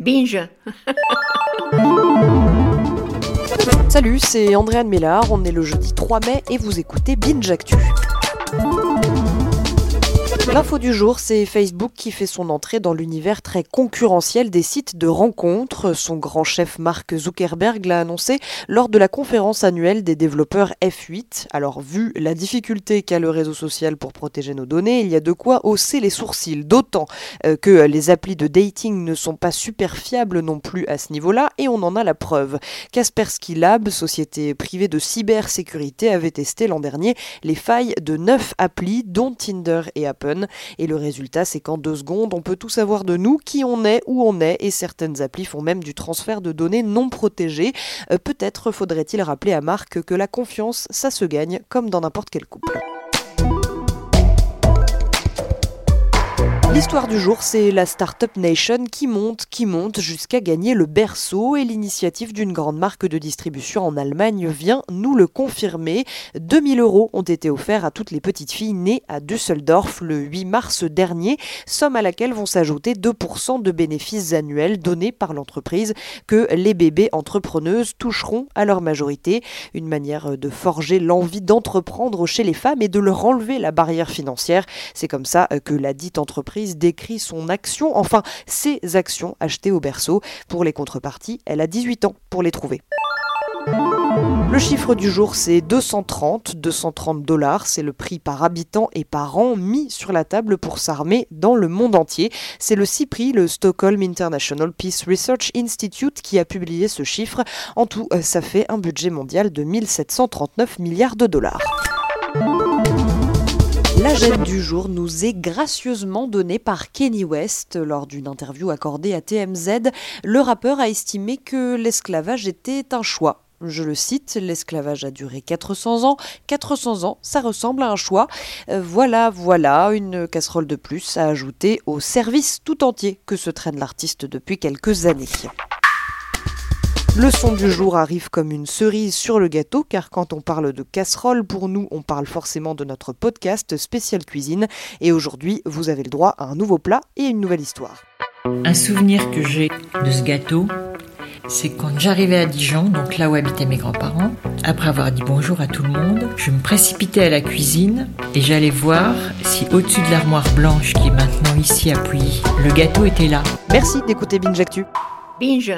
Binge. Salut, c'est Andréane Mélard, on est le jeudi 3 mai et vous écoutez Binge Actu. L'info du jour, c'est Facebook qui fait son entrée dans l'univers très concurrentiel des sites de rencontres. Son grand chef Mark Zuckerberg l'a annoncé lors de la conférence annuelle des développeurs F8. Alors, vu la difficulté qu'a le réseau social pour protéger nos données, il y a de quoi hausser les sourcils, d'autant euh, que les applis de dating ne sont pas super fiables non plus à ce niveau-là, et on en a la preuve. Kaspersky Lab, société privée de cybersécurité, avait testé l'an dernier les failles de 9 applis, dont Tinder et Et le résultat, c'est qu'en deux secondes, on peut tout savoir de nous, qui on est, où on est, et certaines applis font même du transfert de données non protégées. Euh, peut-être faudrait-il rappeler à Marc que la confiance, ça se gagne comme dans n'importe quel couple. L'histoire du jour, c'est la Startup Nation qui monte, qui monte jusqu'à gagner le berceau et l'initiative d'une grande marque de distribution en Allemagne vient nous le confirmer. 2000 euros ont été offerts à toutes les petites filles nées à Düsseldorf le 8 mars dernier, somme à laquelle vont s'ajouter 2% de bénéfices annuels donnés par l'entreprise que les bébés entrepreneuses toucheront à leur majorité. Une manière de forger l'envie d'entreprendre chez les femmes et de leur enlever la barrière financière. C'est comme ça que la dite entreprise décrit son action, enfin ses actions achetées au berceau. Pour les contreparties, elle a 18 ans pour les trouver. Le chiffre du jour, c'est 230. 230 dollars, c'est le prix par habitant et par an mis sur la table pour s'armer dans le monde entier. C'est le CIPRI, le Stockholm International Peace Research Institute, qui a publié ce chiffre. En tout, ça fait un budget mondial de 1739 milliards de dollars. La gêne du jour nous est gracieusement donnée par Kenny West lors d'une interview accordée à TMZ. Le rappeur a estimé que l'esclavage était un choix. Je le cite, l'esclavage a duré 400 ans. 400 ans, ça ressemble à un choix. Euh, voilà, voilà, une casserole de plus à ajouter au service tout entier que se traîne l'artiste depuis quelques années. Le son du jour arrive comme une cerise sur le gâteau, car quand on parle de casserole, pour nous, on parle forcément de notre podcast spécial cuisine. Et aujourd'hui, vous avez le droit à un nouveau plat et une nouvelle histoire. Un souvenir que j'ai de ce gâteau, c'est quand j'arrivais à Dijon, donc là où habitaient mes grands-parents, après avoir dit bonjour à tout le monde, je me précipitais à la cuisine et j'allais voir si au-dessus de l'armoire blanche qui est maintenant ici à le gâteau était là. Merci d'écouter Binge Actu. Binge